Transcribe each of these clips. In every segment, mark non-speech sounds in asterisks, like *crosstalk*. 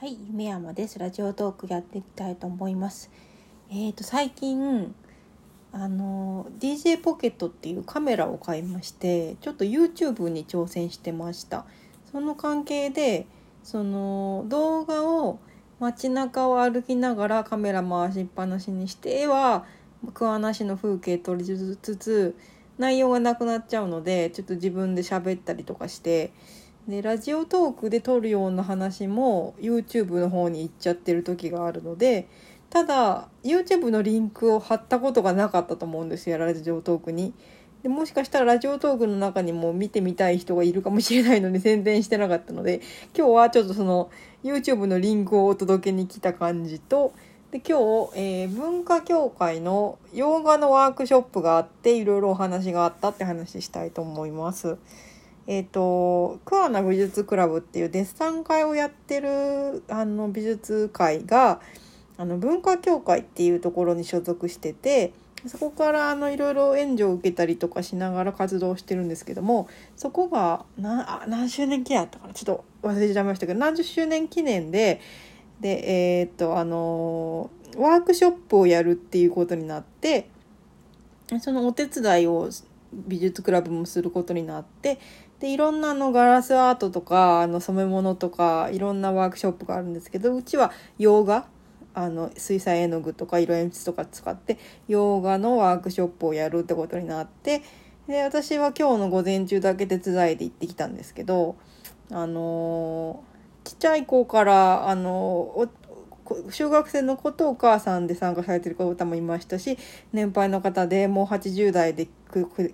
はい、夢山です。ラジオトークやっていきたいと思います。えっ、と最近あの DJ ポケットっていうカメラを買いまして、ちょっと YouTube に挑戦してました。その関係でその動画を街中を歩きながらカメラ回しっぱなしにしては桑名市の風景撮りつつ内容がなくなっちゃうのでちょっと自分で喋ったりとかしてでラジオトークで撮るような話も YouTube の方に行っちゃってる時があるのでただ YouTube のリンクを貼ったことがなかったと思うんですよラジオトークに。でもしかしたらラジオトークの中にも見てみたい人がいるかもしれないので宣伝してなかったので今日はちょっとその YouTube のリンクをお届けに来た感じとで今日、えー文化協会の洋画のワークショップがあっていろいろお話があったって話したいと思います。えっ、と桑名美術クラブっていうデッサン会をやってるあの美術会があの文化協会っていうところに所属しててそこからあのいろいろ援助を受けたりとかしながら活動してるんですけどもそこがなあ何周年記念やったかな？ちょっと忘れちゃいましたけど何十周年記念ででえーとあのワークショップをやるっていうことになってそのお手伝いを美術クラブもすることになってでいろんなあのガラスアートとかあの染め物とかいろんなワークショップがあるんですけどうちは洋画あの水彩絵の具とか色鉛筆とか使って洋画のワークショップをやるってことになってで私は今日の午前中だけ手伝いで行ってきたんですけどあのーちっちゃい子からあのおこ小学生の子とお母さんで参加されてる方もいましたし年配の方でもう80代で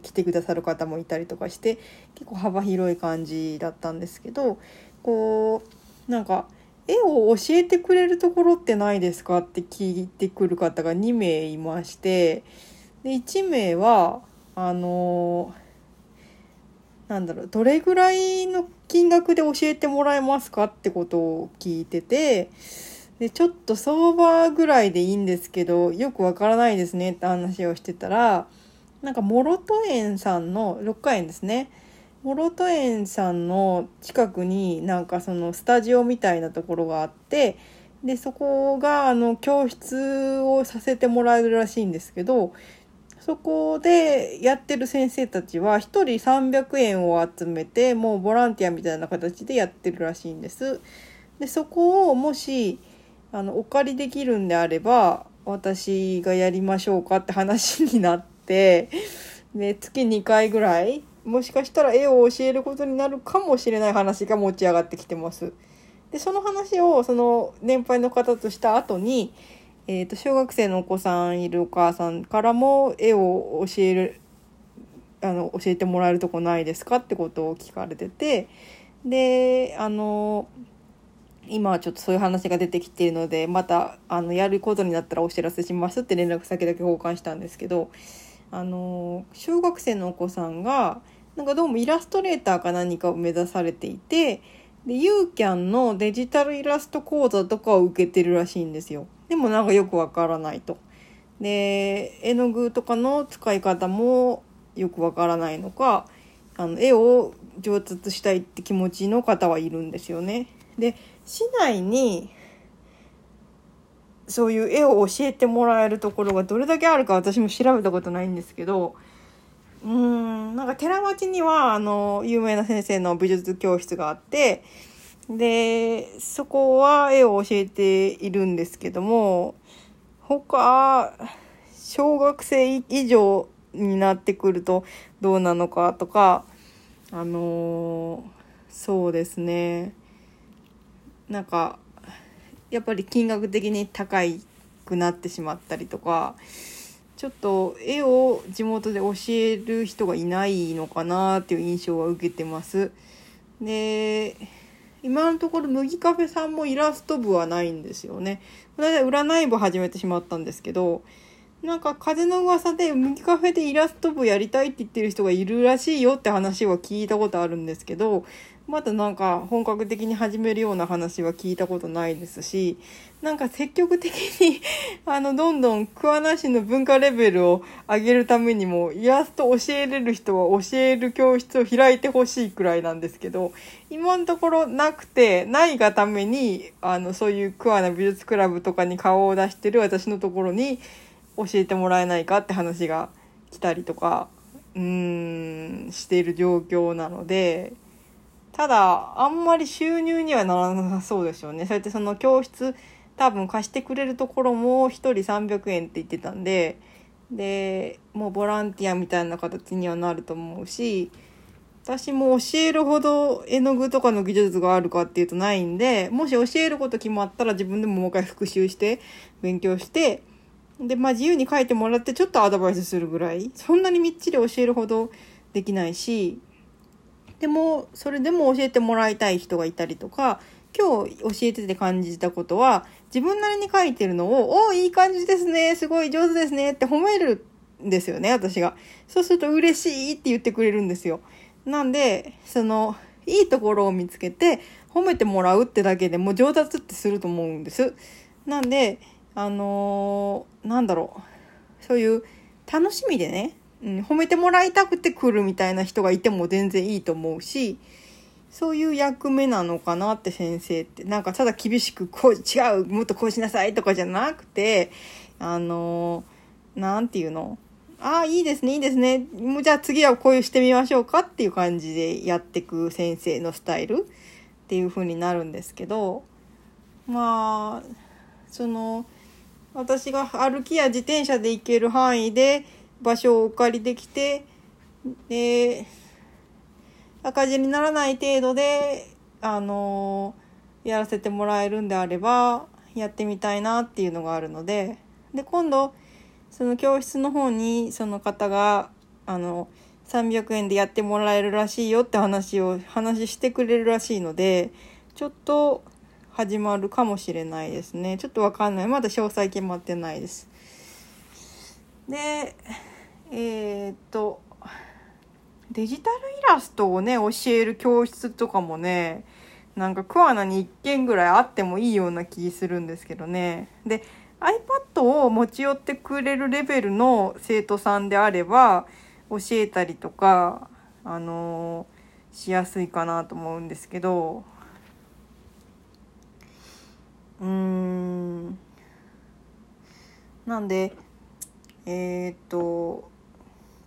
来てくださる方もいたりとかして結構幅広い感じだったんですけどこうなんか絵を教えてくれるところってないですかって聞いてくる方が2名いましてで1名はあのなんだろうどれぐらいの金額で教えてもらえますかってことを聞いててでちょっと相場ぐらいでいいんですけどよくわからないですねって話をしてたらなんか諸戸園さんの六花園ですね諸戸園さんの近くになんかそのスタジオみたいなところがあってでそこがあの教室をさせてもらえるらしいんですけどそこでやってる先生たちは1人300円を集めてもうボランティアみたいな形でやってるらしいんです。でそこをもしあのお借りできるんであれば私がやりましょうかって話になってで月2回ぐらいもしかしたら絵を教えることになるかもしれない話が持ち上がってきてます。でその話をその年配の方とした後にえー、と小学生のお子さんいるお母さんからも絵を教えるあの教えてもらえるとこないですかってことを聞かれててであの今はちょっとそういう話が出てきているのでまたあのやることになったらお知らせしますって連絡先だけ交換したんですけどあの小学生のお子さんがなんかどうもイラストレーターか何かを目指されていてでユーキャンのデジタルイラスト講座とかを受けてるらしいんですよ。でもなんかよくわからないと。で絵の具とかの使い方もよくわからないのかあの絵を上達したいって気持ちの方はいるんですよね。で市内にそういう絵を教えてもらえるところがどれだけあるか私も調べたことないんですけどうーんなんか寺町にはあの有名な先生の美術教室があってでそこは絵を教えているんですけども他小学生以上になってくるとどうなのかとかあのそうですね。なんかやっぱり金額的に高くなってしまったりとかちょっと絵を地元で教える人がいないのかなっていう印象は受けてます。で今のところ麦カフェさんもイラスト部はないんですよね。この間占い部始めてしまったんですけどなんか風の噂で麦カフェでイラスト部やりたいって言ってる人がいるらしいよって話は聞いたことあるんですけどまだなんか本格的に始めるような話は聞いたことないですし、なんか積極的に *laughs* あの、どんどん桑名市の文化レベルを上げるためにも、イラスト教えれる人は教える教室を開いてほしいくらいなんですけど、今のところなくて、ないがために、あの、そういう桑名美術クラブとかに顔を出してる私のところに教えてもらえないかって話が来たりとか、うーん、している状況なので、ただ、あんまり収入にはならなさそうですよね。そうやってその教室、多分貸してくれるところも1人300円って言ってたんで、で、もうボランティアみたいな形にはなると思うし、私も教えるほど絵の具とかの技術があるかっていうとないんで、もし教えること決まったら自分でももう一回復習して勉強して、で、まあ自由に書いてもらってちょっとアドバイスするぐらい、そんなにみっちり教えるほどできないし、でも、それでも教えてもらいたい人がいたりとか、今日教えてて感じたことは、自分なりに書いてるのを、おいい感じですね、すごい上手ですねって褒めるんですよね、私が。そうすると嬉しいって言ってくれるんですよ。なんで、その、いいところを見つけて褒めてもらうってだけでも上達ってすると思うんです。なんで、あのー、なんだろう。そういう楽しみでね、うん、褒めてもらいたくて来るみたいな人がいても全然いいと思うし、そういう役目なのかなって先生って。なんかただ厳しく、こう、違う、もっとこうしなさいとかじゃなくて、あのー、なんていうの？ああ、いいですね、いいですね。もうじゃあ次はこういうしてみましょうかっていう感じでやってく先生のスタイルっていう風になるんですけど、まあ、その、私が歩きや自転車で行ける範囲で、場所をお借りできて、で、赤字にならない程度で、あのやらせてもらえるんであれば、やってみたいなっていうのがあるので、で、今度、その教室の方に、その方が、あの、300円でやってもらえるらしいよって話を、話してくれるらしいので、ちょっと始まるかもしれないですね。ちょっとわかんない。まだ詳細決まってないです。で、えー、っと、デジタルイラストをね、教える教室とかもね、なんか桑名に1件ぐらいあってもいいような気するんですけどね。で、iPad を持ち寄ってくれるレベルの生徒さんであれば、教えたりとか、あのー、しやすいかなと思うんですけど、うーん。なんで、えー、と、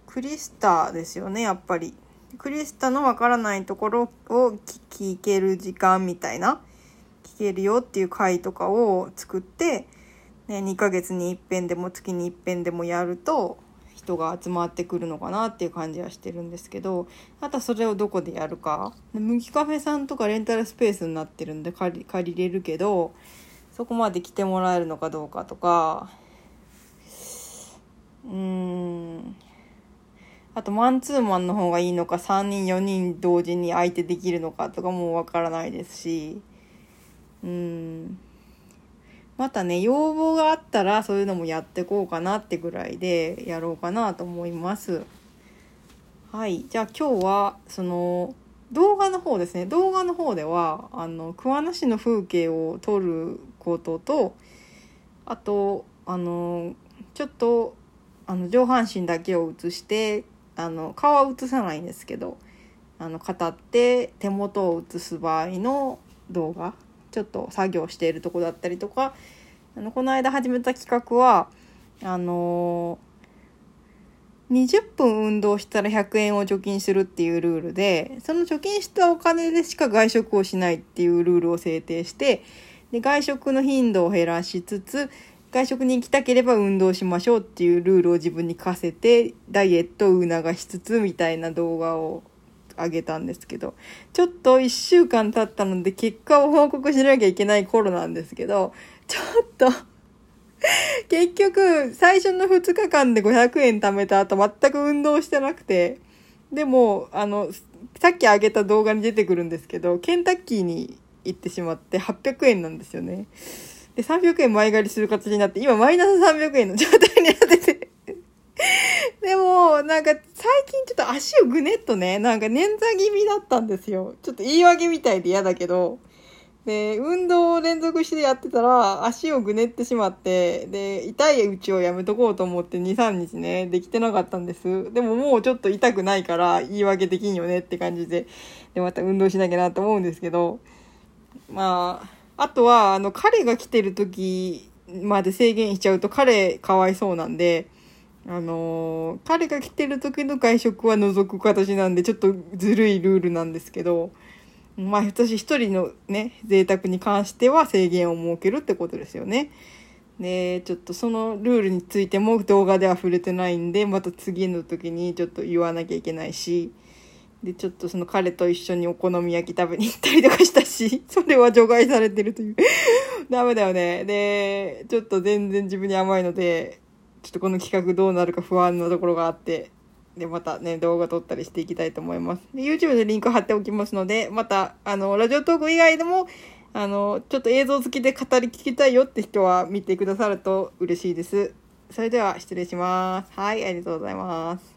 クリスタですよね、やっぱり。クリスタのわからないところを聞ける時間みたいな、聞けるよっていう回とかを作って、ね、2ヶ月に一遍でも月に一遍でもやると、人が集まってくるのかなっていう感じはしてるんですけど、あとそれをどこでやるか。麦カフェさんとかレンタルスペースになってるんで借りれるけど、そこまで来てもらえるのかどうかとか、うーん、あとマンツーマンの方がいいのか3人4人同時に相手できるのかとかもわからないですし。うん。またね要望があったらそういうのもやってこうかなってぐらいでやろうかなと思います。はい。じゃあ今日はその動画の方ですね。動画の方ではあの桑名市の風景を撮ることとあとあのちょっとあの上半身だけを映してあの顔は映さないんですけどあの語って手元を映す場合の動画ちょっと作業しているとこだったりとかあのこの間始めた企画はあのー、20分運動したら100円を貯金するっていうルールでその貯金したお金でしか外食をしないっていうルールを制定してで外食の頻度を減らしつつ外食に行きたければ運動しましょうっていうルールを自分に課せて、ダイエットを促しつつみたいな動画を上げたんですけど、ちょっと1週間経ったので結果を報告しなきゃいけない頃なんですけど、*laughs* ちょっと結局、最初の2日間で500円貯めた後全く運動してなくて、でも、あの、さっき上げた動画に出てくるんですけど、ケンタッキーに行ってしまって800円なんですよね。で、300円前借りする形になって、今マイナス300円の状態になってて *laughs* でも、なんか、最近ちょっと足をぐねっとね、なんか捻挫気味だったんですよ。ちょっと言い訳みたいで嫌だけど。で、運動を連続してやってたら、足をぐねってしまって、で、痛いうちをやめとこうと思って2、3日ね、できてなかったんです。でももうちょっと痛くないから言い訳できんよねって感じで、で、また運動しなきゃなと思うんですけど、まあ、あとは、あの、彼が来てる時まで制限しちゃうと彼かわいそうなんで、あのー、彼が来てる時の外食は除く形なんで、ちょっとずるいルールなんですけど、まあ私一人のね、贅沢に関しては制限を設けるってことですよね。で、ちょっとそのルールについても動画では触れてないんで、また次の時にちょっと言わなきゃいけないし、で、ちょっとその彼と一緒にお好み焼き食べに行ったりとかしたし、*laughs* それは除外されてるという *laughs* ダメだよね。で、ちょっと全然自分に甘いので、ちょっとこの企画どうなるか不安なところがあって、で、またね、動画撮ったりしていきたいと思います。で、YouTube でリンク貼っておきますので、また、あの、ラジオトーク以外でも、あの、ちょっと映像付きで語り聞きたいよって人は見てくださると嬉しいです。それでは失礼します。はい、ありがとうございます。